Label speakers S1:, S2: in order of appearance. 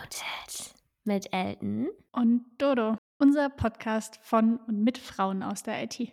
S1: Unmuted mit Elton
S2: und Dodo, unser Podcast von und mit Frauen aus der IT.